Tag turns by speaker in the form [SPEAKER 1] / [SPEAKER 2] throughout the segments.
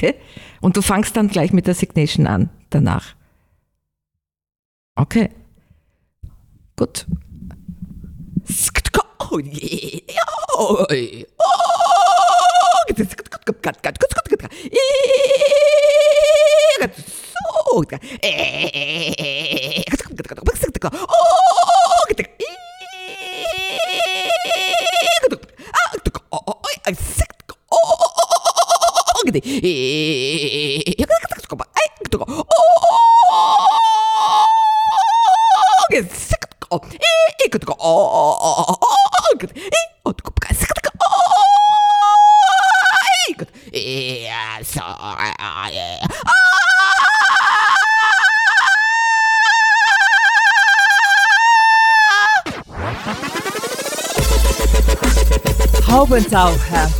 [SPEAKER 1] Okay? Und du fangst dann gleich mit der Signation an danach. Okay. Gut. 근데 그거 어 그거 어어어어어 그래 어 그거 가스가 어 이야 서아예
[SPEAKER 2] Haubentaucher.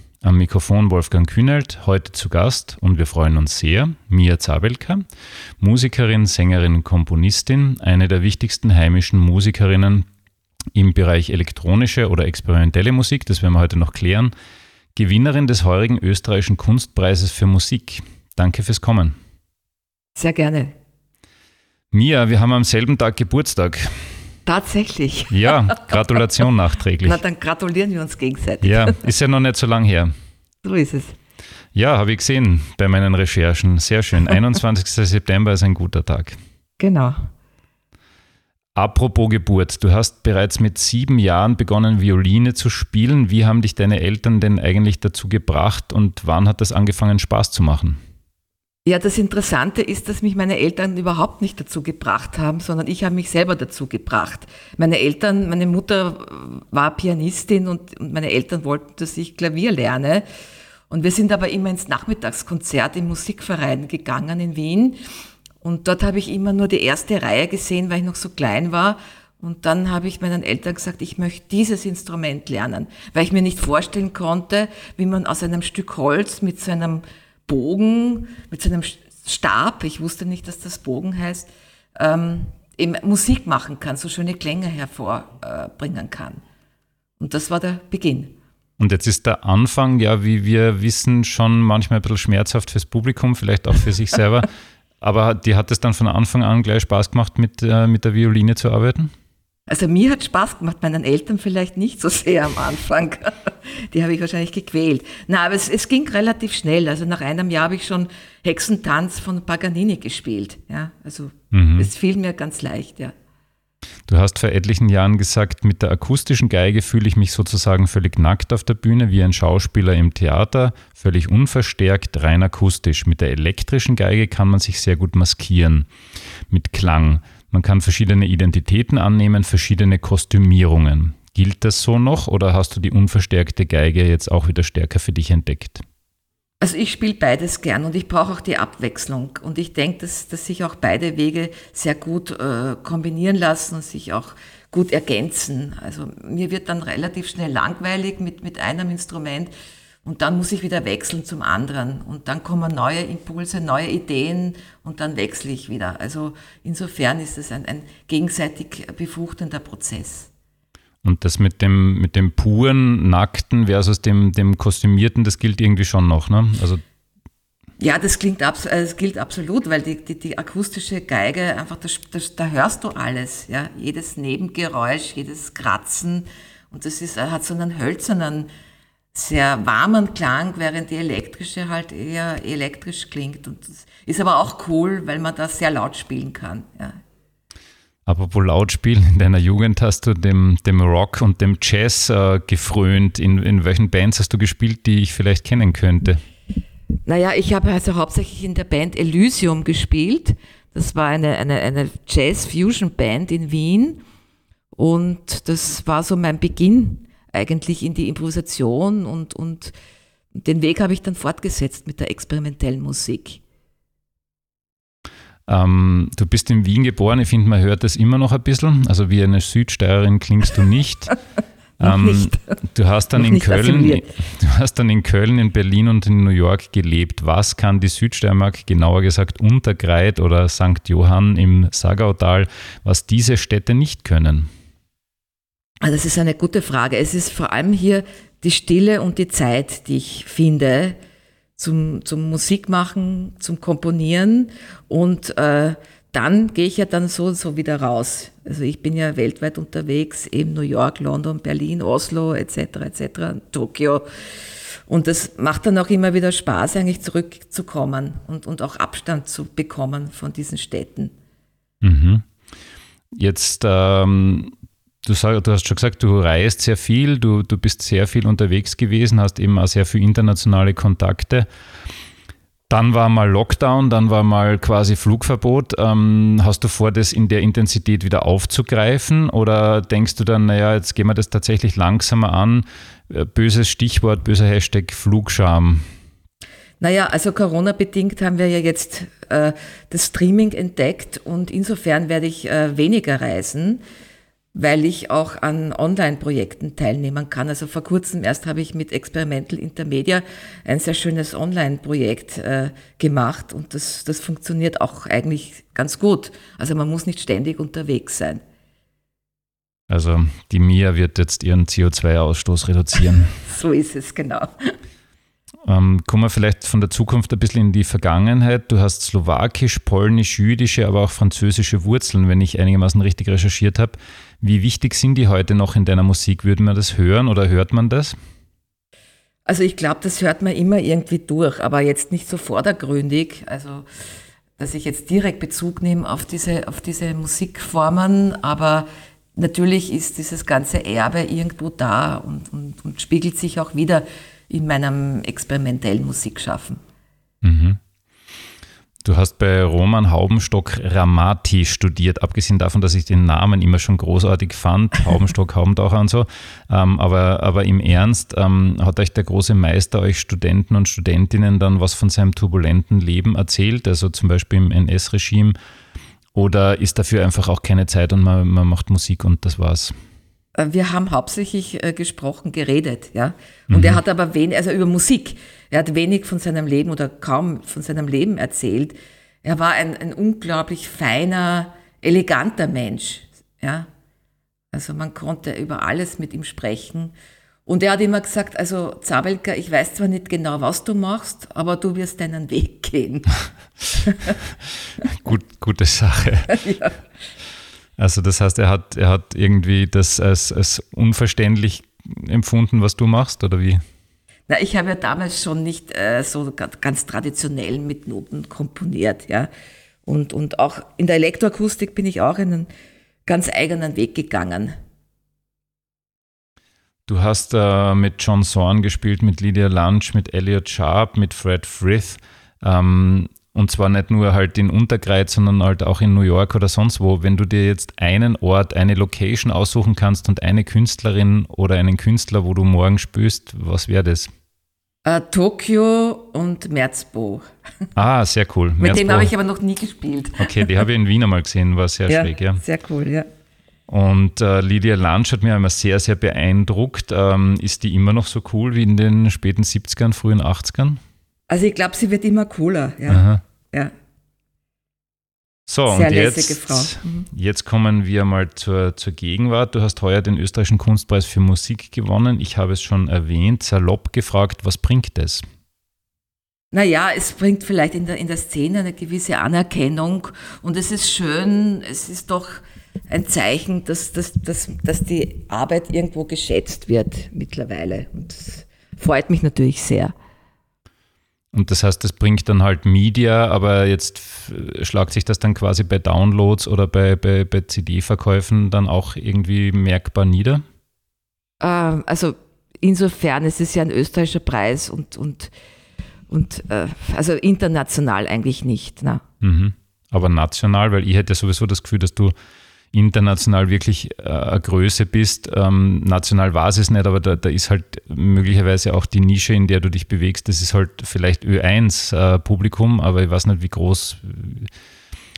[SPEAKER 3] Am Mikrofon Wolfgang Kühnelt, heute zu Gast und wir freuen uns sehr, Mia Zabelka, Musikerin, Sängerin, Komponistin, eine der wichtigsten heimischen Musikerinnen im Bereich elektronische oder experimentelle Musik, das werden wir heute noch klären, Gewinnerin des heurigen österreichischen Kunstpreises für Musik. Danke fürs Kommen.
[SPEAKER 1] Sehr gerne.
[SPEAKER 3] Mia, wir haben am selben Tag Geburtstag.
[SPEAKER 1] Tatsächlich.
[SPEAKER 3] Ja, Gratulation nachträglich.
[SPEAKER 1] Na, dann gratulieren wir uns gegenseitig.
[SPEAKER 3] Ja, ist ja noch nicht so lang her.
[SPEAKER 1] So ist es.
[SPEAKER 3] Ja, habe ich gesehen bei meinen Recherchen. Sehr schön. 21. September ist ein guter Tag.
[SPEAKER 1] Genau.
[SPEAKER 3] Apropos Geburt, du hast bereits mit sieben Jahren begonnen, Violine zu spielen. Wie haben dich deine Eltern denn eigentlich dazu gebracht und wann hat das angefangen, Spaß zu machen?
[SPEAKER 1] Ja, das Interessante ist, dass mich meine Eltern überhaupt nicht dazu gebracht haben, sondern ich habe mich selber dazu gebracht. Meine Eltern, meine Mutter war Pianistin und, meine Eltern wollten, dass ich Klavier lerne. Und wir sind aber immer ins Nachmittagskonzert im Musikverein gegangen in Wien. Und dort habe ich immer nur die erste Reihe gesehen, weil ich noch so klein war. Und dann habe ich meinen Eltern gesagt, ich möchte dieses Instrument lernen, weil ich mir nicht vorstellen konnte, wie man aus einem Stück Holz mit so einem Bogen, mit so einem Stab, ich wusste nicht, dass das Bogen heißt, ähm, eben Musik machen kann, so schöne Klänge hervorbringen kann. Und das war der Beginn.
[SPEAKER 3] Und jetzt ist der Anfang, ja, wie wir wissen, schon manchmal ein bisschen schmerzhaft fürs Publikum, vielleicht auch für sich selber. Aber dir hat es dann von Anfang an gleich Spaß gemacht, mit, äh, mit der Violine zu arbeiten?
[SPEAKER 1] Also mir hat Spaß gemacht, meinen Eltern vielleicht nicht so sehr am Anfang. Die habe ich wahrscheinlich gequält. Na, aber es, es ging relativ schnell. Also nach einem Jahr habe ich schon Hexentanz von Paganini gespielt. Ja, also mhm. es fiel mir ganz leicht, ja.
[SPEAKER 3] Du hast vor etlichen Jahren gesagt, mit der akustischen Geige fühle ich mich sozusagen völlig nackt auf der Bühne, wie ein Schauspieler im Theater, völlig unverstärkt, rein akustisch. Mit der elektrischen Geige kann man sich sehr gut maskieren, mit Klang. Man kann verschiedene Identitäten annehmen, verschiedene Kostümierungen. Gilt das so noch oder hast du die unverstärkte Geige jetzt auch wieder stärker für dich entdeckt?
[SPEAKER 1] Also ich spiele beides gern und ich brauche auch die Abwechslung. Und ich denke, dass, dass sich auch beide Wege sehr gut äh, kombinieren lassen und sich auch gut ergänzen. Also mir wird dann relativ schnell langweilig mit, mit einem Instrument und dann muss ich wieder wechseln zum anderen. Und dann kommen neue Impulse, neue Ideen und dann wechsle ich wieder. Also insofern ist es ein, ein gegenseitig befruchtender Prozess.
[SPEAKER 3] Und das mit dem, mit dem puren, nackten versus dem, dem kostümierten, das gilt irgendwie schon noch, ne? Also
[SPEAKER 1] ja, das, klingt abs äh, das gilt absolut, weil die, die, die akustische Geige, einfach, das, das, da hörst du alles. Ja? Jedes Nebengeräusch, jedes Kratzen. Und das ist, hat so einen hölzernen, sehr warmen Klang, während die elektrische halt eher elektrisch klingt. Und das ist aber auch cool, weil man da sehr laut spielen kann. Ja.
[SPEAKER 3] Apropos Lautspielen, in deiner Jugend hast du dem, dem Rock und dem Jazz äh, gefrönt. In, in welchen Bands hast du gespielt, die ich vielleicht kennen könnte?
[SPEAKER 1] Naja, ich habe also hauptsächlich in der Band Elysium gespielt. Das war eine, eine, eine Jazz-Fusion-Band in Wien. Und das war so mein Beginn eigentlich in die Improvisation und, und den Weg habe ich dann fortgesetzt mit der experimentellen Musik.
[SPEAKER 3] Ähm, du bist in Wien geboren, ich finde, man hört das immer noch ein bisschen. Also wie eine Südsteirerin klingst du nicht. ähm, du hast dann in Köln, du hast dann in Köln, in Berlin und in New York gelebt. Was kann die Südsteiermark, genauer gesagt Untergreit oder St. Johann im Sagautal, was diese Städte nicht können?
[SPEAKER 1] Ah, das ist eine gute Frage. Es ist vor allem hier die Stille und die Zeit, die ich finde zum, zum Musikmachen, zum Komponieren und äh, dann gehe ich ja dann so so wieder raus. Also ich bin ja weltweit unterwegs, eben New York, London, Berlin, Oslo etc. etc. Tokio. Und das macht dann auch immer wieder Spaß, eigentlich zurückzukommen und, und auch Abstand zu bekommen von diesen Städten.
[SPEAKER 3] Mhm. Jetzt ähm, Du, sag, du, hast schon gesagt, du reist sehr viel, du, du bist sehr viel unterwegs gewesen, hast eben auch sehr viele internationale Kontakte. Dann war mal Lockdown, dann war mal quasi Flugverbot. Ähm, hast du vor, das in der Intensität wieder aufzugreifen oder denkst du dann, naja, jetzt gehen wir das tatsächlich langsamer an? Äh, böses Stichwort, böser Hashtag Flugscham.
[SPEAKER 1] Naja, also Corona-bedingt haben wir ja jetzt äh, das Streaming entdeckt und insofern werde ich äh, weniger reisen weil ich auch an Online-Projekten teilnehmen kann. Also vor kurzem erst habe ich mit Experimental Intermedia ein sehr schönes Online-Projekt äh, gemacht und das, das funktioniert auch eigentlich ganz gut. Also man muss nicht ständig unterwegs sein.
[SPEAKER 3] Also die MIA wird jetzt ihren CO2-Ausstoß reduzieren.
[SPEAKER 1] so ist es, genau.
[SPEAKER 3] Ähm, kommen wir vielleicht von der Zukunft ein bisschen in die Vergangenheit. Du hast slowakisch, polnisch, jüdische, aber auch französische Wurzeln, wenn ich einigermaßen richtig recherchiert habe. Wie wichtig sind die heute noch in deiner Musik? Würde man das hören oder hört man das?
[SPEAKER 1] Also ich glaube, das hört man immer irgendwie durch, aber jetzt nicht so vordergründig. Also dass ich jetzt direkt Bezug nehme auf diese, auf diese Musikformen, aber natürlich ist dieses ganze Erbe irgendwo da und, und, und spiegelt sich auch wieder in meinem experimentellen Musikschaffen.
[SPEAKER 3] Mhm. Du hast bei Roman Haubenstock Ramati studiert, abgesehen davon, dass ich den Namen immer schon großartig fand, Haubenstock, Haubentaucher und so. Ähm, aber, aber im Ernst, ähm, hat euch der große Meister, euch Studenten und Studentinnen dann was von seinem turbulenten Leben erzählt, also zum Beispiel im NS-Regime? Oder ist dafür einfach auch keine Zeit und man, man macht Musik und das war's?
[SPEAKER 1] Äh, wir haben hauptsächlich äh, gesprochen, geredet, ja. Und mhm. er hat aber wenig, also über Musik. Er hat wenig von seinem Leben oder kaum von seinem Leben erzählt. Er war ein, ein unglaublich feiner, eleganter Mensch, ja. Also man konnte über alles mit ihm sprechen. Und er hat immer gesagt, also Zabelka, ich weiß zwar nicht genau, was du machst, aber du wirst deinen Weg gehen.
[SPEAKER 3] Gut, gute Sache. ja. Also das heißt, er hat, er hat irgendwie das als, als unverständlich empfunden, was du machst, oder wie?
[SPEAKER 1] Na, ich habe ja damals schon nicht äh, so ganz traditionell mit Noten komponiert, ja. Und, und auch in der Elektroakustik bin ich auch einen ganz eigenen Weg gegangen.
[SPEAKER 3] Du hast äh, mit John Zorn gespielt, mit Lydia Lunch, mit Elliot Sharp, mit Fred Frith. Ähm, und zwar nicht nur halt in Unterkreuz, sondern halt auch in New York oder sonst wo. Wenn du dir jetzt einen Ort, eine Location aussuchen kannst und eine Künstlerin oder einen Künstler, wo du morgen spürst, was wäre das?
[SPEAKER 1] Uh, Tokio und Merzbo.
[SPEAKER 3] Ah, sehr cool.
[SPEAKER 1] Mit Merzbo. dem habe ich aber noch nie gespielt.
[SPEAKER 3] Okay, die habe ich in Wien einmal gesehen, war sehr ja, schräg, ja.
[SPEAKER 1] Sehr cool, ja.
[SPEAKER 3] Und äh, Lydia Lunch hat mir immer sehr, sehr beeindruckt. Ähm, ist die immer noch so cool wie in den späten 70ern, frühen 80ern?
[SPEAKER 1] Also ich glaube, sie wird immer cooler. Ja. ja.
[SPEAKER 3] So, Sehr und jetzt, mhm. jetzt kommen wir mal zur, zur Gegenwart. Du hast heuer den österreichischen Kunstpreis für Musik gewonnen. Ich habe es schon erwähnt, salopp gefragt, was bringt es?
[SPEAKER 1] Naja, es bringt vielleicht in der, in der Szene eine gewisse Anerkennung und es ist schön, es ist doch ein Zeichen, dass, dass, dass, dass die Arbeit irgendwo geschätzt wird mittlerweile und das freut mich natürlich sehr.
[SPEAKER 3] Und das heißt, das bringt dann halt Media, aber jetzt schlagt sich das dann quasi bei Downloads oder bei, bei, bei CD-Verkäufen dann auch irgendwie merkbar nieder?
[SPEAKER 1] Ähm, also insofern, es ist ja ein österreichischer Preis und, und, und äh, also international eigentlich nicht. Ne?
[SPEAKER 3] Mhm. Aber national, weil ich hätte sowieso das Gefühl, dass du international wirklich äh, eine Größe bist. Ähm, national war es nicht, aber da, da, ist halt möglicherweise auch die Nische, in der du dich bewegst. Das ist halt vielleicht Ö1-Publikum, äh, aber ich weiß nicht, wie groß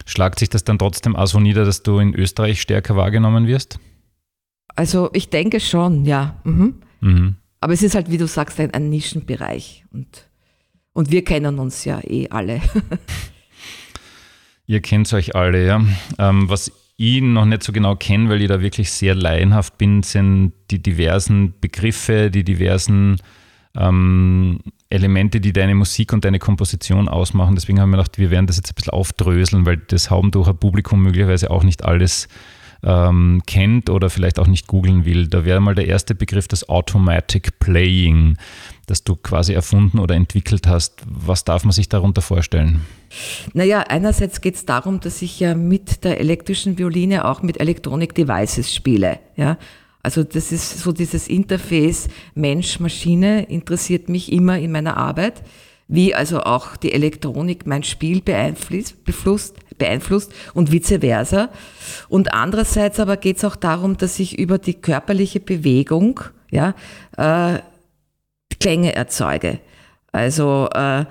[SPEAKER 3] Schlagt sich das dann trotzdem auch so nieder, dass du in Österreich stärker wahrgenommen wirst?
[SPEAKER 1] Also ich denke schon, ja. Mhm. Mhm. Aber es ist halt, wie du sagst, ein, ein Nischenbereich. Und, und wir kennen uns ja eh alle.
[SPEAKER 3] Ihr kennt euch alle, ja. Ähm, was ich noch nicht so genau kenne, weil ich da wirklich sehr laienhaft bin, sind die diversen Begriffe, die diversen ähm, Elemente, die deine Musik und deine Komposition ausmachen. Deswegen haben wir gedacht, wir werden das jetzt ein bisschen aufdröseln, weil das Haubendurcher Publikum möglicherweise auch nicht alles ähm, kennt oder vielleicht auch nicht googeln will. Da wäre mal der erste Begriff das Automatic Playing, das du quasi erfunden oder entwickelt hast. Was darf man sich darunter vorstellen?
[SPEAKER 1] Naja, einerseits geht es darum, dass ich ja mit der elektrischen Violine auch mit Electronic Devices spiele. Ja? Also das ist so dieses Interface Mensch-Maschine interessiert mich immer in meiner Arbeit, wie also auch die Elektronik mein Spiel beeinflusst, beeinflusst und vice versa. Und andererseits aber geht es auch darum, dass ich über die körperliche Bewegung ja, äh, Klänge erzeuge. Also äh,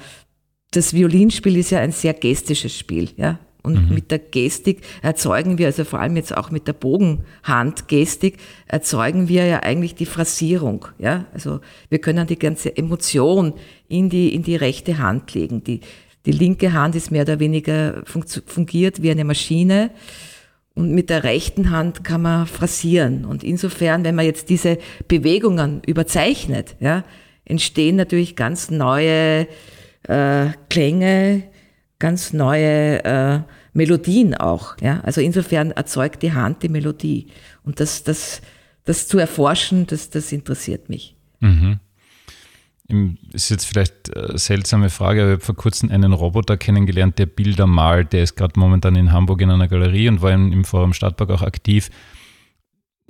[SPEAKER 1] das Violinspiel ist ja ein sehr gestisches Spiel, ja. Und mhm. mit der Gestik erzeugen wir, also vor allem jetzt auch mit der Bogenhandgestik, erzeugen wir ja eigentlich die Phrasierung. Ja? Also wir können die ganze Emotion in die, in die rechte Hand legen. Die, die linke Hand ist mehr oder weniger fungiert wie eine Maschine. Und mit der rechten Hand kann man phrasieren. Und insofern, wenn man jetzt diese Bewegungen überzeichnet, ja, entstehen natürlich ganz neue äh, Klänge, ganz neue äh, Melodien auch. Ja? Also insofern erzeugt die Hand die Melodie. Und das, das, das zu erforschen, das, das interessiert mich. Mhm.
[SPEAKER 3] Ist jetzt vielleicht eine seltsame Frage, aber ich habe vor kurzem einen Roboter kennengelernt, der Bilder malt. Der ist gerade momentan in Hamburg in einer Galerie und war im Forum Stadtpark auch aktiv.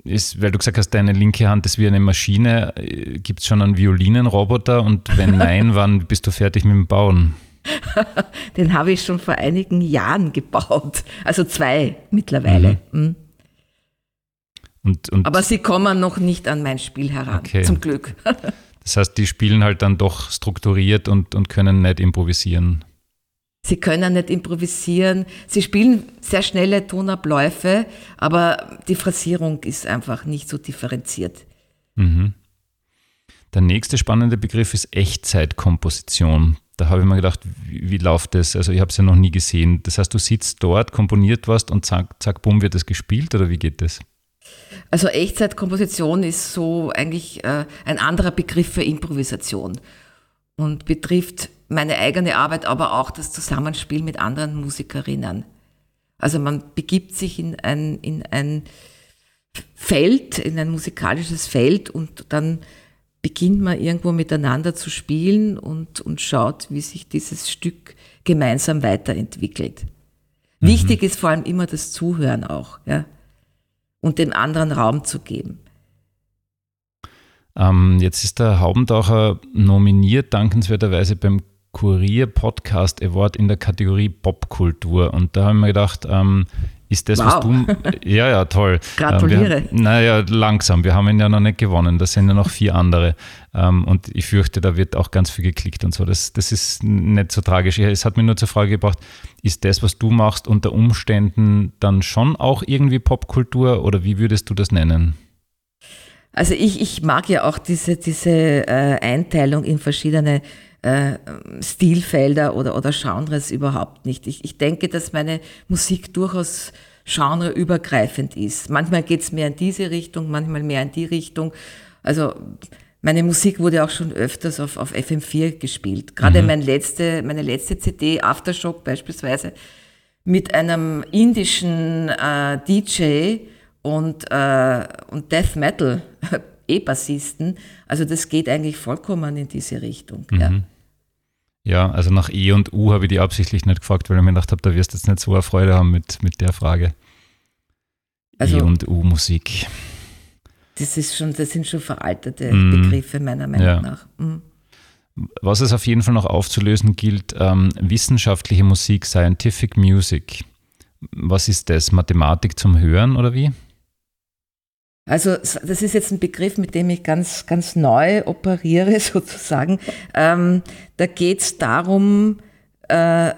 [SPEAKER 3] Ist, weil du gesagt hast, deine linke Hand ist wie eine Maschine. Gibt es schon einen Violinenroboter? Und wenn nein, wann bist du fertig mit dem Bauen?
[SPEAKER 1] Den habe ich schon vor einigen Jahren gebaut. Also zwei mittlerweile. Mhm. mhm. Und, und Aber sie kommen noch nicht an mein Spiel heran, okay. zum Glück.
[SPEAKER 3] das heißt, die spielen halt dann doch strukturiert und, und können nicht improvisieren.
[SPEAKER 1] Sie können nicht improvisieren. Sie spielen sehr schnelle Tonabläufe, aber die Phrasierung ist einfach nicht so differenziert. Mhm.
[SPEAKER 3] Der nächste spannende Begriff ist Echtzeitkomposition. Da habe ich mir gedacht, wie, wie läuft das? Also ich habe es ja noch nie gesehen. Das heißt, du sitzt dort, komponiert was und zack, zack, bumm, wird das gespielt oder wie geht das?
[SPEAKER 1] Also Echtzeitkomposition ist so eigentlich äh, ein anderer Begriff für Improvisation und betrifft meine eigene Arbeit, aber auch das Zusammenspiel mit anderen Musikerinnen. Also man begibt sich in ein, in ein Feld, in ein musikalisches Feld und dann beginnt man irgendwo miteinander zu spielen und, und schaut, wie sich dieses Stück gemeinsam weiterentwickelt. Mhm. Wichtig ist vor allem immer das Zuhören auch, ja, und dem anderen Raum zu geben.
[SPEAKER 3] Ähm, jetzt ist der Haubentaucher nominiert, dankenswerterweise beim Kurier Podcast Award in der Kategorie Popkultur. Und da haben wir gedacht, ähm, ist das, wow. was du. Ja, ja, toll.
[SPEAKER 1] Gratuliere.
[SPEAKER 3] Ähm, wir, naja, langsam. Wir haben ihn ja noch nicht gewonnen. Da sind ja noch vier andere. Ähm, und ich fürchte, da wird auch ganz viel geklickt und so. Das, das ist nicht so tragisch. Es hat mir nur zur Frage gebracht, ist das, was du machst, unter Umständen dann schon auch irgendwie Popkultur oder wie würdest du das nennen?
[SPEAKER 1] Also ich, ich mag ja auch diese, diese äh, Einteilung in verschiedene äh, Stilfelder oder, oder Genres überhaupt nicht. Ich, ich denke, dass meine Musik durchaus genreübergreifend ist. Manchmal geht es mehr in diese Richtung, manchmal mehr in die Richtung. Also meine Musik wurde auch schon öfters auf, auf FM4 gespielt. Gerade mhm. mein letzte, meine letzte CD, Aftershock beispielsweise, mit einem indischen äh, DJ und, äh, und Death Metal E-Bassisten. Also das geht eigentlich vollkommen in diese Richtung. Mhm. Ja.
[SPEAKER 3] Ja, also nach E und U habe ich die absichtlich nicht gefragt, weil ich mir gedacht habe, da wirst du jetzt nicht so eine Freude haben mit, mit der Frage. Also, e und U-Musik.
[SPEAKER 1] Das, ist schon, das sind schon veraltete mm. Begriffe meiner Meinung ja. nach. Mm.
[SPEAKER 3] Was es auf jeden Fall noch aufzulösen gilt, ähm, wissenschaftliche Musik, Scientific Music. Was ist das? Mathematik zum Hören oder wie?
[SPEAKER 1] Also das ist jetzt ein Begriff, mit dem ich ganz, ganz neu operiere sozusagen. Ähm, da geht es darum, äh,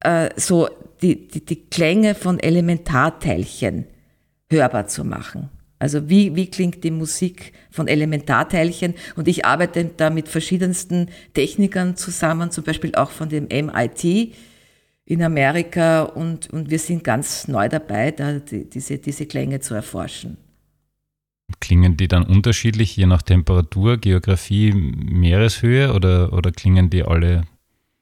[SPEAKER 1] äh, so die, die, die Klänge von Elementarteilchen hörbar zu machen. Also wie, wie klingt die Musik von Elementarteilchen? Und ich arbeite da mit verschiedensten Technikern zusammen, zum Beispiel auch von dem MIT in Amerika. Und, und wir sind ganz neu dabei, da die, diese, diese Klänge zu erforschen.
[SPEAKER 3] Klingen die dann unterschiedlich, je nach Temperatur, Geografie, Meereshöhe oder, oder klingen die alle?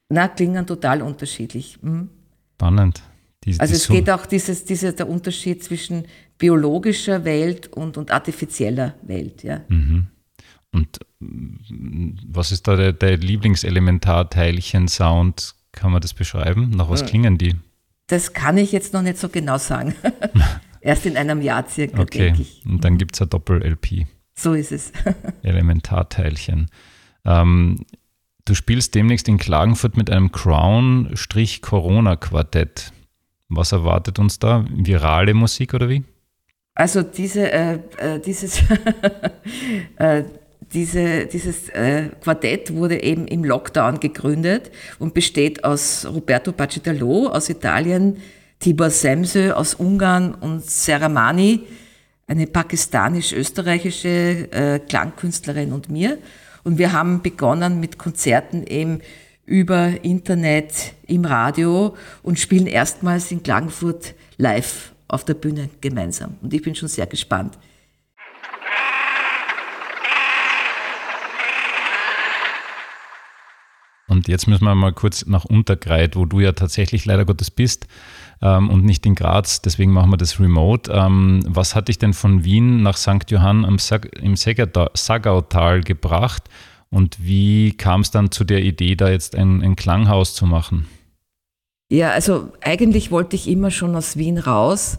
[SPEAKER 1] Na, klingen total unterschiedlich. Mhm.
[SPEAKER 3] Spannend.
[SPEAKER 1] Die, also es geht auch dieses, dieser, der Unterschied zwischen biologischer Welt und, und artifizieller Welt. Ja.
[SPEAKER 3] Mhm. Und was ist da der, der Lieblingselementarteilchen-Sound? Kann man das beschreiben? Nach was klingen die?
[SPEAKER 1] Das kann ich jetzt noch nicht so genau sagen. Erst in einem Jahr circa,
[SPEAKER 3] okay. denke ich. Und dann gibt es ein Doppel-LP.
[SPEAKER 1] So ist es.
[SPEAKER 3] Elementarteilchen. Ähm, du spielst demnächst in Klagenfurt mit einem Crown-Corona-Quartett. Was erwartet uns da? Virale Musik oder wie?
[SPEAKER 1] Also diese, äh, äh dieses, äh, diese, dieses äh, Quartett wurde eben im Lockdown gegründet und besteht aus Roberto Bacitalo aus Italien, Tibor Semsö aus Ungarn und Seramani, eine pakistanisch-österreichische äh, Klangkünstlerin und mir. Und wir haben begonnen mit Konzerten eben über Internet, im Radio und spielen erstmals in Klagenfurt live auf der Bühne gemeinsam. Und ich bin schon sehr gespannt.
[SPEAKER 3] Und jetzt müssen wir mal kurz nach Untergreit, wo du ja tatsächlich leider Gottes bist ähm, und nicht in Graz. Deswegen machen wir das remote. Ähm, was hat dich denn von Wien nach St. Johann am Sag im Sagautal gebracht? Und wie kam es dann zu der Idee, da jetzt ein, ein Klanghaus zu machen?
[SPEAKER 1] Ja, also eigentlich wollte ich immer schon aus Wien raus,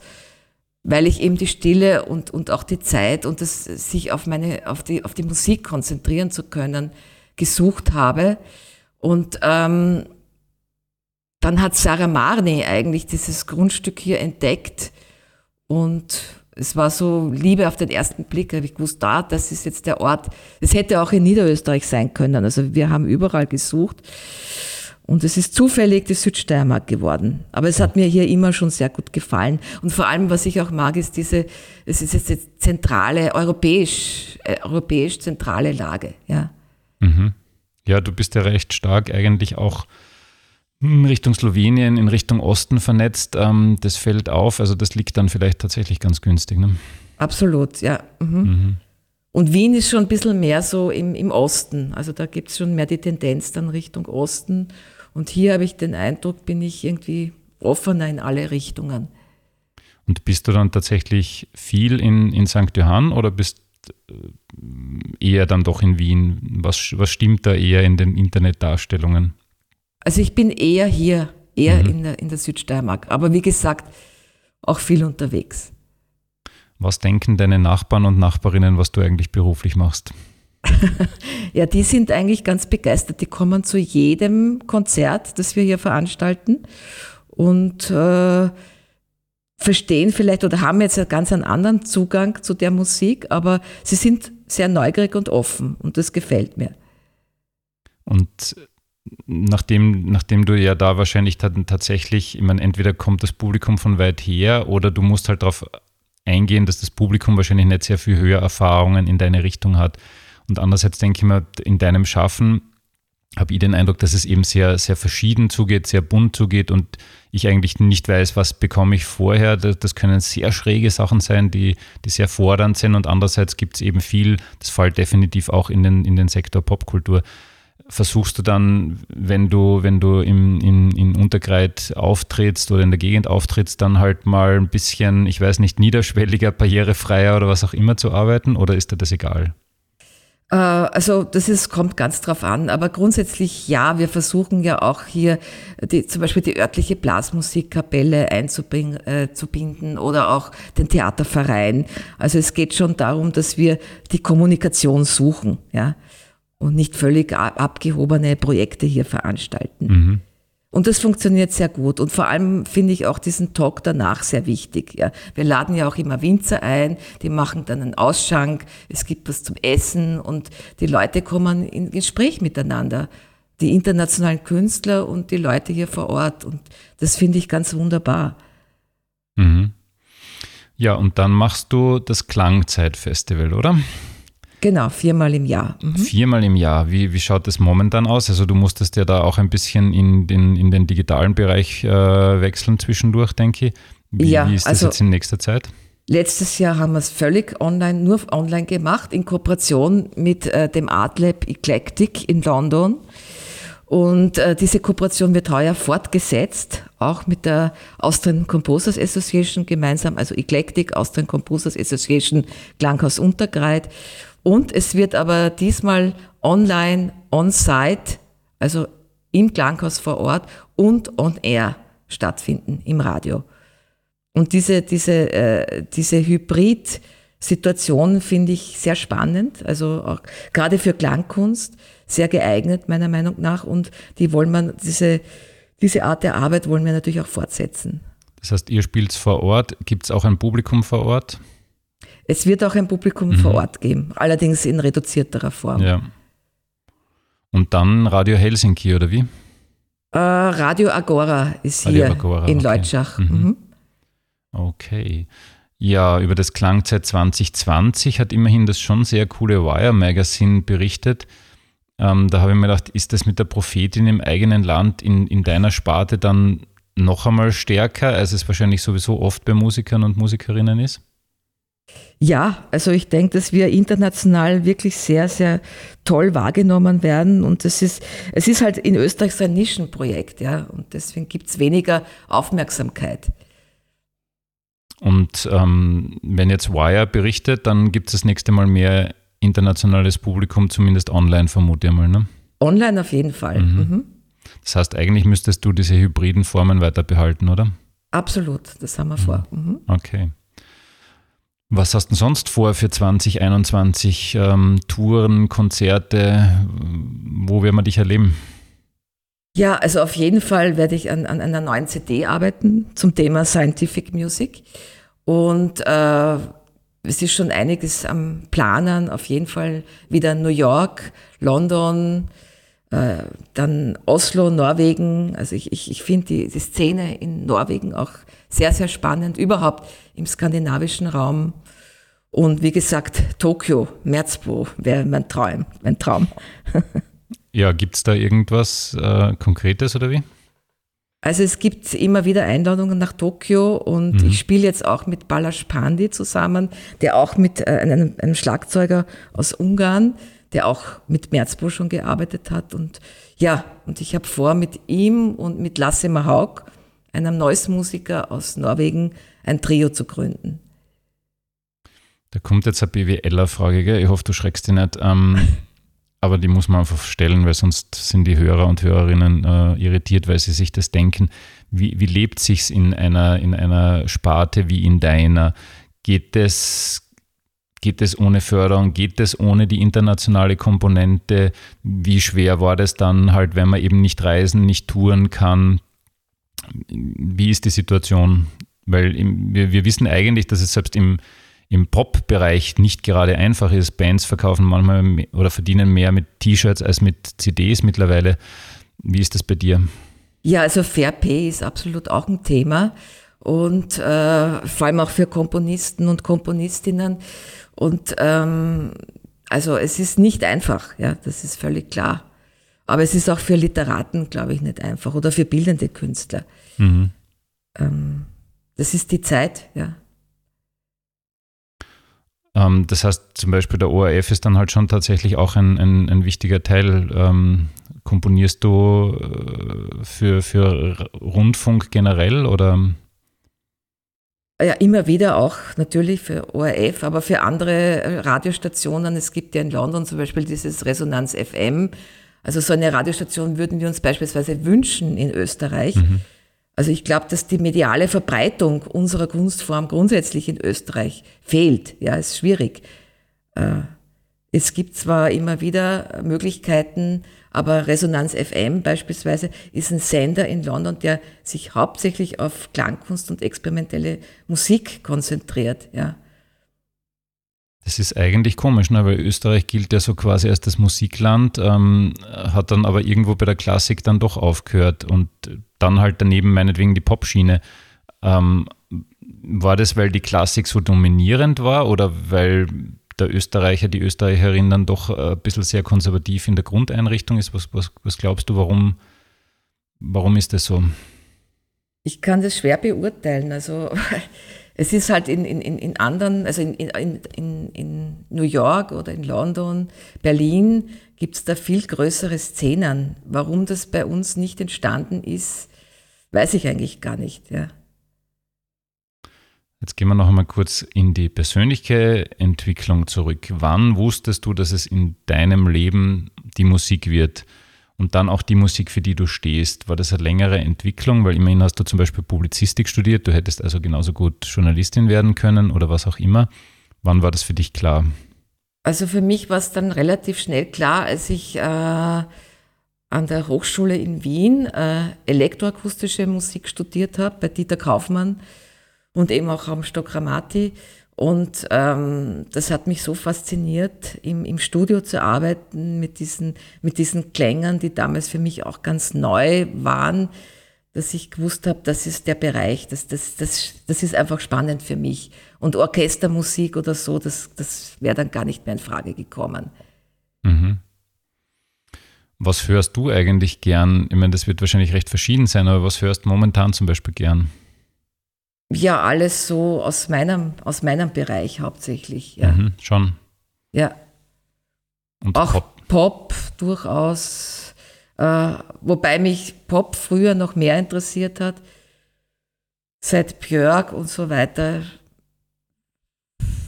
[SPEAKER 1] weil ich eben die Stille und, und auch die Zeit und das sich auf meine, auf die, auf die Musik konzentrieren zu können, gesucht habe. Und ähm, dann hat Sarah Marni eigentlich dieses Grundstück hier entdeckt und es war so Liebe auf den ersten Blick, habe ich gewusst, da, das ist jetzt der Ort. Es hätte auch in Niederösterreich sein können. Also wir haben überall gesucht. Und es ist zufällig die Südsteiermark geworden. Aber es hat mir hier immer schon sehr gut gefallen. Und vor allem, was ich auch mag, ist diese, es ist jetzt zentrale, europäisch, äh, europäisch zentrale Lage, ja.
[SPEAKER 3] Mhm. Ja, du bist ja recht stark eigentlich auch in Richtung Slowenien, in Richtung Osten vernetzt. Ähm, das fällt auf, also das liegt dann vielleicht tatsächlich ganz günstig. Ne?
[SPEAKER 1] Absolut, ja. Mhm. Mhm. Und Wien ist schon ein bisschen mehr so im, im Osten. Also da gibt es schon mehr die Tendenz dann Richtung Osten. Und hier habe ich den Eindruck, bin ich irgendwie offener in alle Richtungen.
[SPEAKER 3] Und bist du dann tatsächlich viel in, in St. Johann oder bist eher dann doch in Wien? Was, was stimmt da eher in den Internetdarstellungen?
[SPEAKER 1] Also ich bin eher hier, eher mhm. in, der, in der Südsteiermark. Aber wie gesagt, auch viel unterwegs.
[SPEAKER 3] Was denken deine Nachbarn und Nachbarinnen, was du eigentlich beruflich machst?
[SPEAKER 1] ja, die sind eigentlich ganz begeistert. Die kommen zu jedem Konzert, das wir hier veranstalten und äh, verstehen vielleicht oder haben jetzt einen ganz anderen Zugang zu der Musik, aber sie sind sehr neugierig und offen und das gefällt mir.
[SPEAKER 3] Und nachdem, nachdem du ja da wahrscheinlich tatsächlich, ich meine, entweder kommt das Publikum von weit her oder du musst halt darauf eingehen, dass das Publikum wahrscheinlich nicht sehr viel höher Erfahrungen in deine Richtung hat. Und andererseits denke ich mir, in deinem Schaffen habe ich den Eindruck, dass es eben sehr, sehr verschieden zugeht, sehr bunt zugeht und ich eigentlich nicht weiß, was bekomme ich vorher. Das, das können sehr schräge Sachen sein, die, die sehr fordernd sind und andererseits gibt es eben viel, das fällt definitiv auch in den, in den Sektor Popkultur versuchst du dann, wenn du, wenn du im, in, in Untergreit auftrittst oder in der Gegend auftrittst, dann halt mal ein bisschen, ich weiß nicht, niederschwelliger, barrierefreier oder was auch immer zu arbeiten oder ist dir das egal?
[SPEAKER 1] Äh, also das ist, kommt ganz drauf an, aber grundsätzlich ja, wir versuchen ja auch hier die, zum Beispiel die örtliche Blasmusikkapelle einzubinden äh, oder auch den Theaterverein. Also es geht schon darum, dass wir die Kommunikation suchen. Ja und nicht völlig abgehobene Projekte hier veranstalten. Mhm. Und das funktioniert sehr gut. Und vor allem finde ich auch diesen Talk danach sehr wichtig. Ja. Wir laden ja auch immer Winzer ein, die machen dann einen Ausschank, es gibt was zum Essen und die Leute kommen in Gespräch miteinander. die internationalen Künstler und die Leute hier vor Ort. Und das finde ich ganz wunderbar.
[SPEAKER 3] Mhm. Ja, und dann machst du das Klangzeitfestival, oder?
[SPEAKER 1] Genau, viermal im Jahr.
[SPEAKER 3] Mhm. Viermal im Jahr. Wie, wie schaut das momentan aus? Also du musstest ja da auch ein bisschen in den, in den digitalen Bereich äh, wechseln zwischendurch, denke ich. Wie,
[SPEAKER 1] ja,
[SPEAKER 3] wie ist das
[SPEAKER 1] also,
[SPEAKER 3] jetzt in nächster Zeit?
[SPEAKER 1] Letztes Jahr haben wir es völlig online, nur online gemacht, in Kooperation mit äh, dem Art Lab Eclectic in London. Und äh, diese Kooperation wird heuer fortgesetzt, auch mit der Austrian Composers Association gemeinsam, also Eclectic, Austrian Composers Association, Klanghaus Untergreit. Und es wird aber diesmal online, on-site, also im Klanghaus vor Ort und on-air stattfinden, im Radio. Und diese, diese, äh, diese Hybrid-Situation finde ich sehr spannend, also auch gerade für Klangkunst sehr geeignet, meiner Meinung nach. Und die wollen man, diese, diese Art der Arbeit wollen wir natürlich auch fortsetzen.
[SPEAKER 3] Das heißt, ihr spielt vor Ort. Gibt es auch ein Publikum vor Ort?
[SPEAKER 1] Es wird auch ein Publikum mhm. vor Ort geben, allerdings in reduzierterer Form.
[SPEAKER 3] Ja. Und dann Radio Helsinki, oder wie?
[SPEAKER 1] Äh, Radio Agora ist Radio hier Agora, in okay. Leutschach. Mhm. Mhm.
[SPEAKER 3] Okay. Ja, über das Klangzeit 2020 hat immerhin das schon sehr coole Wire Magazine berichtet. Ähm, da habe ich mir gedacht, ist das mit der Prophetin im eigenen Land in, in deiner Sparte dann noch einmal stärker, als es wahrscheinlich sowieso oft bei Musikern und Musikerinnen ist?
[SPEAKER 1] Ja, also ich denke, dass wir international wirklich sehr, sehr toll wahrgenommen werden. Und es ist, es ist halt in Österreich so ein Nischenprojekt, ja. Und deswegen gibt es weniger Aufmerksamkeit.
[SPEAKER 3] Und ähm, wenn jetzt Wire berichtet, dann gibt es das nächste Mal mehr internationales Publikum, zumindest online, vermute ich mal. Ne?
[SPEAKER 1] Online auf jeden Fall. Mhm. Mhm.
[SPEAKER 3] Das heißt, eigentlich müsstest du diese hybriden Formen weiter behalten, oder?
[SPEAKER 1] Absolut, das haben wir vor. Mhm.
[SPEAKER 3] mhm. Okay. Was hast du sonst vor für 2021? Ähm, Touren, Konzerte? Wo werden wir dich erleben?
[SPEAKER 1] Ja, also auf jeden Fall werde ich an, an einer neuen CD arbeiten zum Thema Scientific Music. Und äh, es ist schon einiges am Planen. Auf jeden Fall wieder New York, London, äh, dann Oslo, Norwegen. Also ich, ich, ich finde die, die Szene in Norwegen auch sehr, sehr spannend. Überhaupt im skandinavischen Raum. Und wie gesagt, Tokio, Märzbo wäre mein Traum. Mein Traum.
[SPEAKER 3] Ja, gibt es da irgendwas äh, Konkretes oder wie?
[SPEAKER 1] Also es gibt immer wieder Einladungen nach Tokio und mhm. ich spiele jetzt auch mit Balash Pandi zusammen, der auch mit äh, einem, einem, Schlagzeuger aus Ungarn, der auch mit Merzbo schon gearbeitet hat. Und ja, und ich habe vor, mit ihm und mit Lasse Mahauk, einem Noise-Musiker aus Norwegen, ein Trio zu gründen.
[SPEAKER 3] Da kommt jetzt eine BWLer-Frage, ich hoffe, du schreckst dich nicht. Ähm, aber die muss man einfach stellen, weil sonst sind die Hörer und Hörerinnen äh, irritiert, weil sie sich das denken. Wie, wie lebt sich's in einer, in einer Sparte wie in deiner? Geht es, geht es ohne Förderung? Geht es ohne die internationale Komponente? Wie schwer war das dann halt, wenn man eben nicht reisen, nicht touren kann? Wie ist die Situation? Weil wir, wir wissen eigentlich, dass es selbst im im Pop-Bereich nicht gerade einfach ist. Bands verkaufen manchmal mehr, oder verdienen mehr mit T-Shirts als mit CDs mittlerweile. Wie ist das bei dir?
[SPEAKER 1] Ja, also Fair Pay ist absolut auch ein Thema und äh, vor allem auch für Komponisten und Komponistinnen. Und ähm, also es ist nicht einfach, ja, das ist völlig klar. Aber es ist auch für Literaten, glaube ich, nicht einfach oder für bildende Künstler. Mhm. Ähm, das ist die Zeit, ja.
[SPEAKER 3] Ähm, das heißt, zum Beispiel der ORF ist dann halt schon tatsächlich auch ein, ein, ein wichtiger Teil. Ähm, komponierst du äh, für, für Rundfunk generell oder?
[SPEAKER 1] Ja, immer wieder auch natürlich für ORF, aber für andere Radiostationen. Es gibt ja in London zum Beispiel dieses Resonanz FM. Also so eine Radiostation würden wir uns beispielsweise wünschen in Österreich. Mhm. Also ich glaube, dass die mediale Verbreitung unserer Kunstform grundsätzlich in Österreich fehlt. Ja, ist schwierig. Äh, es gibt zwar immer wieder Möglichkeiten, aber Resonanz FM beispielsweise ist ein Sender in London, der sich hauptsächlich auf Klangkunst und experimentelle Musik konzentriert. Ja.
[SPEAKER 3] Das ist eigentlich komisch, ne? weil Österreich gilt ja so quasi als das Musikland, ähm, hat dann aber irgendwo bei der Klassik dann doch aufgehört und dann halt daneben meinetwegen die Popschiene. Ähm, war das, weil die Klassik so dominierend war oder weil der Österreicher, die Österreicherin dann doch äh, ein bisschen sehr konservativ in der Grundeinrichtung ist? Was, was, was glaubst du, warum, warum ist das so?
[SPEAKER 1] Ich kann das schwer beurteilen. Also es ist halt in, in, in anderen, also in, in, in, in New York oder in London, Berlin, gibt es da viel größere Szenen. Warum das bei uns nicht entstanden ist, weiß ich eigentlich gar nicht. Ja.
[SPEAKER 3] Jetzt gehen wir noch einmal kurz in die persönliche Entwicklung zurück. Wann wusstest du, dass es in deinem Leben die Musik wird? Und dann auch die Musik, für die du stehst. War das eine längere Entwicklung? Weil immerhin hast du zum Beispiel Publizistik studiert. Du hättest also genauso gut Journalistin werden können oder was auch immer. Wann war das für dich klar?
[SPEAKER 1] Also für mich war es dann relativ schnell klar, als ich äh, an der Hochschule in Wien äh, elektroakustische Musik studiert habe, bei Dieter Kaufmann und eben auch am Stockramati. Und ähm, das hat mich so fasziniert, im, im Studio zu arbeiten mit diesen, mit diesen Klängen, die damals für mich auch ganz neu waren, dass ich gewusst habe, das ist der Bereich, das, das, das, das ist einfach spannend für mich. Und Orchestermusik oder so, das, das wäre dann gar nicht mehr in Frage gekommen. Mhm.
[SPEAKER 3] Was hörst du eigentlich gern? Ich meine, das wird wahrscheinlich recht verschieden sein, aber was hörst du momentan zum Beispiel gern?
[SPEAKER 1] Ja, alles so aus meinem, aus meinem Bereich hauptsächlich. Ja. Mhm,
[SPEAKER 3] schon.
[SPEAKER 1] Ja. Und auch Pop, Pop durchaus. Äh, wobei mich Pop früher noch mehr interessiert hat. Seit Björk und so weiter.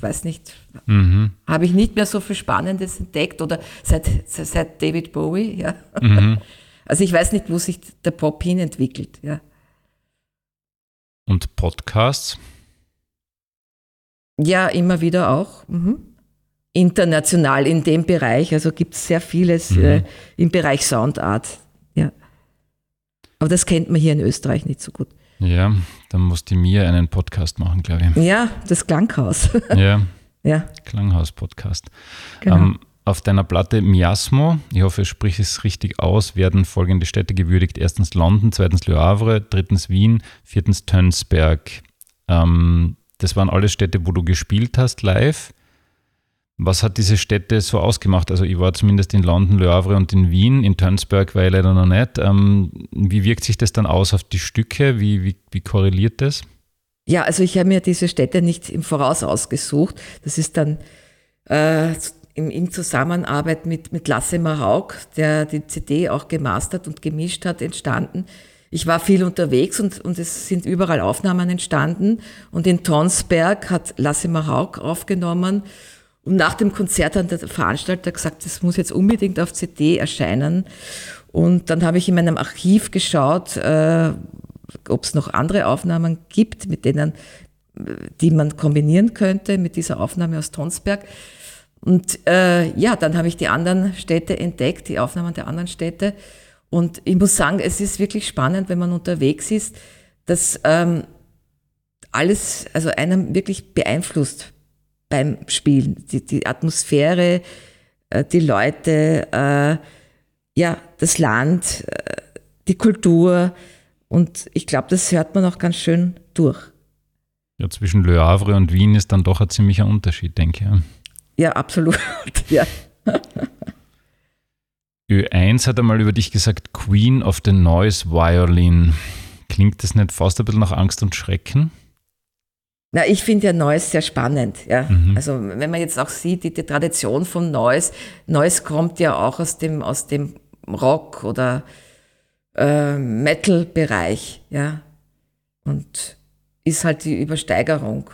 [SPEAKER 1] Weiß nicht. Mhm. Habe ich nicht mehr so viel Spannendes entdeckt oder seit, seit David Bowie. Ja. Mhm. Also ich weiß nicht, wo sich der Pop hin entwickelt. Ja.
[SPEAKER 3] Und Podcasts?
[SPEAKER 1] Ja, immer wieder auch. Mhm. International in dem Bereich. Also gibt es sehr vieles mhm. äh, im Bereich Soundart. Ja. Aber das kennt man hier in Österreich nicht so gut.
[SPEAKER 3] Ja, dann muss die Mia einen Podcast machen, glaube ich.
[SPEAKER 1] Ja, das Klanghaus.
[SPEAKER 3] ja. ja. Klanghaus-Podcast. Genau. Ähm, auf deiner Platte Miasmo, ich hoffe, ich spreche es richtig aus, werden folgende Städte gewürdigt. Erstens London, zweitens Le Havre, drittens Wien, viertens Tönsberg. Ähm, das waren alles Städte, wo du gespielt hast live. Was hat diese Städte so ausgemacht? Also ich war zumindest in London, Le Havre und in Wien. In Tönsberg war ich leider noch nicht. Ähm, wie wirkt sich das dann aus auf die Stücke? Wie, wie, wie korreliert das?
[SPEAKER 1] Ja, also ich habe mir diese Städte nicht im Voraus ausgesucht. Das ist dann äh, in, in Zusammenarbeit mit, mit Lasse Marauk, der die CD auch gemastert und gemischt hat, entstanden. Ich war viel unterwegs und, und es sind überall Aufnahmen entstanden. Und in Tonsberg hat Lasse Marauk aufgenommen. Und nach dem Konzert hat der Veranstalter gesagt, das muss jetzt unbedingt auf CD erscheinen. Und dann habe ich in meinem Archiv geschaut, äh, ob es noch andere Aufnahmen gibt, mit denen, die man kombinieren könnte mit dieser Aufnahme aus Tonsberg. Und äh, ja, dann habe ich die anderen Städte entdeckt, die Aufnahmen der anderen Städte. Und ich muss sagen, es ist wirklich spannend, wenn man unterwegs ist, dass ähm, alles, also einem wirklich beeinflusst beim Spielen. Die, die Atmosphäre, äh, die Leute, äh, ja, das Land, äh, die Kultur. Und ich glaube, das hört man auch ganz schön durch.
[SPEAKER 3] Ja, zwischen Le Havre und Wien ist dann doch ein ziemlicher Unterschied, denke ich.
[SPEAKER 1] Ja, absolut. ja.
[SPEAKER 3] Ö1 hat einmal über dich gesagt, Queen of the Noise Violin. Klingt das nicht fast ein bisschen nach Angst und Schrecken?
[SPEAKER 1] Na, ich finde ja Noise sehr spannend. Ja. Mhm. Also wenn man jetzt auch sieht, die, die, Tradition von Noise, Noise kommt ja auch aus dem, aus dem Rock- oder äh, Metal-Bereich. Ja. Und ist halt die Übersteigerung.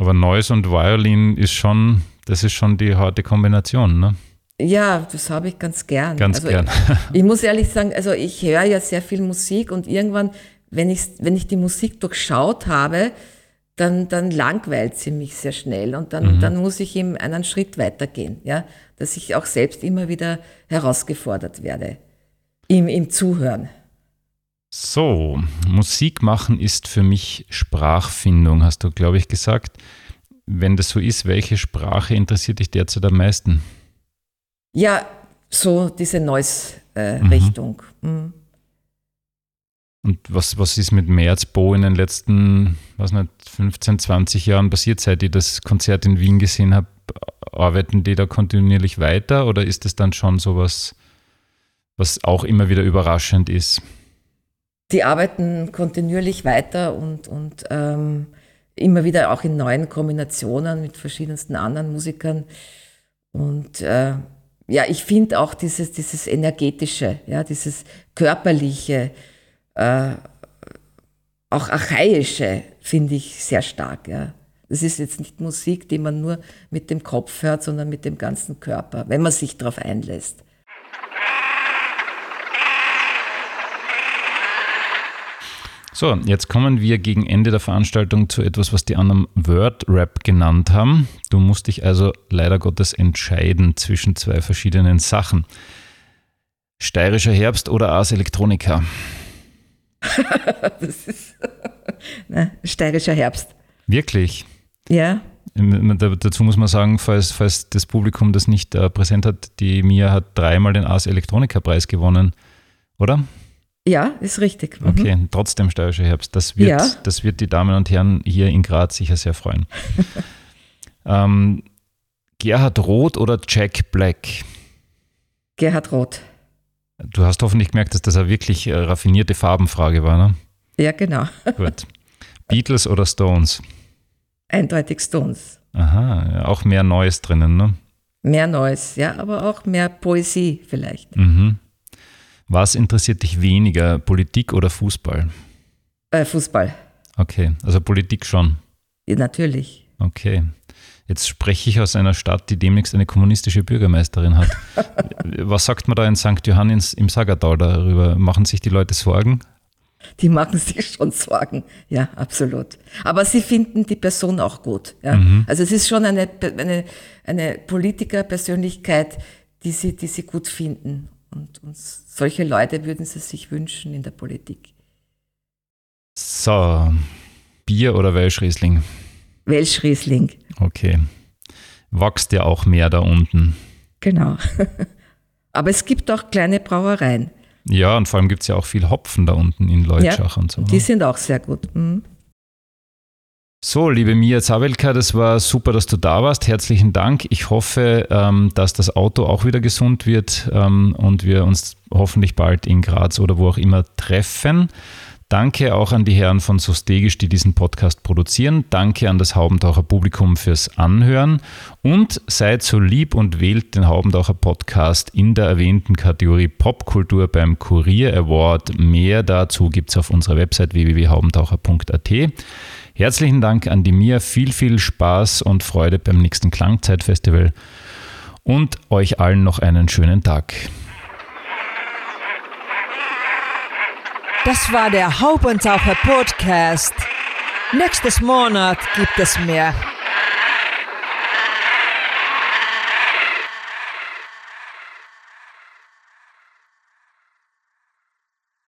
[SPEAKER 3] Aber Noise und Violin ist schon, das ist schon die harte Kombination, ne?
[SPEAKER 1] Ja, das habe ich ganz gern.
[SPEAKER 3] Ganz also gern.
[SPEAKER 1] Ich, ich, muss ehrlich sagen, also ich höre ja sehr viel Musik und irgendwann, wenn ich, wenn ich die Musik durchschaut habe, dann, dann langweilt sie mich sehr schnell und dann, mhm. dann muss ich eben einen Schritt weitergehen, ja, dass ich auch selbst immer wieder herausgefordert werde im, im Zuhören.
[SPEAKER 3] So, Musik machen ist für mich Sprachfindung, hast du, glaube ich, gesagt. Wenn das so ist, welche Sprache interessiert dich derzeit am meisten?
[SPEAKER 1] Ja, so diese Noise-Richtung. Äh, mhm.
[SPEAKER 3] Und was, was ist mit Merzbo in den letzten, was nicht, 15, 20 Jahren passiert, seit ich das Konzert in Wien gesehen habe? Arbeiten die da kontinuierlich weiter oder ist es dann schon sowas, was auch immer wieder überraschend ist?
[SPEAKER 1] Die arbeiten kontinuierlich weiter und, und ähm, immer wieder auch in neuen Kombinationen mit verschiedensten anderen Musikern. Und äh, ja, ich finde auch dieses, dieses energetische, ja, dieses körperliche, äh, auch archaische finde ich sehr stark. Ja. Das ist jetzt nicht Musik, die man nur mit dem Kopf hört, sondern mit dem ganzen Körper, wenn man sich darauf einlässt.
[SPEAKER 3] So, jetzt kommen wir gegen Ende der Veranstaltung zu etwas, was die anderen Word Rap genannt haben. Du musst dich also leider Gottes entscheiden zwischen zwei verschiedenen Sachen. Steirischer Herbst oder Ars Electronica?
[SPEAKER 1] das ist ne, steirischer Herbst.
[SPEAKER 3] Wirklich?
[SPEAKER 1] Ja.
[SPEAKER 3] Dazu muss man sagen, falls, falls das Publikum das nicht äh, präsent hat, die Mia hat dreimal den Ars Electronica Preis gewonnen, oder?
[SPEAKER 1] Ja, ist richtig.
[SPEAKER 3] Mhm. Okay, trotzdem steirischer Herbst. Das wird, ja. das wird die Damen und Herren hier in Graz sicher sehr freuen. ähm, Gerhard Roth oder Jack Black?
[SPEAKER 1] Gerhard Roth.
[SPEAKER 3] Du hast hoffentlich gemerkt, dass das eine wirklich äh, raffinierte Farbenfrage war, ne?
[SPEAKER 1] Ja, genau.
[SPEAKER 3] Gut. Beatles oder Stones?
[SPEAKER 1] Eindeutig Stones.
[SPEAKER 3] Aha, auch mehr Neues drinnen, ne?
[SPEAKER 1] Mehr Neues, ja, aber auch mehr Poesie vielleicht.
[SPEAKER 3] Mhm. Was interessiert dich weniger, Politik oder Fußball?
[SPEAKER 1] Äh, Fußball.
[SPEAKER 3] Okay, also Politik schon.
[SPEAKER 1] Ja, natürlich.
[SPEAKER 3] Okay. Jetzt spreche ich aus einer Stadt, die demnächst eine kommunistische Bürgermeisterin hat. Was sagt man da in St. Johannes im Sagertal darüber? Machen sich die Leute Sorgen?
[SPEAKER 1] Die machen sich schon Sorgen, ja, absolut. Aber sie finden die Person auch gut. Ja. Mhm. Also es ist schon eine, eine, eine Politikerpersönlichkeit, die sie, die sie gut finden. Und, und solche Leute würden sie sich wünschen in der Politik.
[SPEAKER 3] So, Bier oder Welschriesling?
[SPEAKER 1] Welschriesling.
[SPEAKER 3] Okay. Wächst ja auch mehr da unten.
[SPEAKER 1] Genau. Aber es gibt auch kleine Brauereien.
[SPEAKER 3] Ja, und vor allem gibt es ja auch viel Hopfen da unten in Leutschach
[SPEAKER 1] ja,
[SPEAKER 3] und so.
[SPEAKER 1] Die ne? sind auch sehr gut. Mhm.
[SPEAKER 3] So, liebe Mia Zabelka, das war super, dass du da warst. Herzlichen Dank. Ich hoffe, ähm, dass das Auto auch wieder gesund wird ähm, und wir uns hoffentlich bald in Graz oder wo auch immer treffen. Danke auch an die Herren von Sostegisch, die diesen Podcast produzieren. Danke an das Haubentaucher Publikum fürs Anhören. Und seid so lieb und wählt den Haubentaucher Podcast in der erwähnten Kategorie Popkultur beim Kurier Award. Mehr dazu gibt es auf unserer Website www.haubentaucher.at. Herzlichen Dank an die Mia. Viel, viel Spaß und Freude beim nächsten Klangzeitfestival. Und euch allen noch einen schönen Tag.
[SPEAKER 2] Das war der Haubentaucher Podcast. Nächstes Monat gibt es mehr.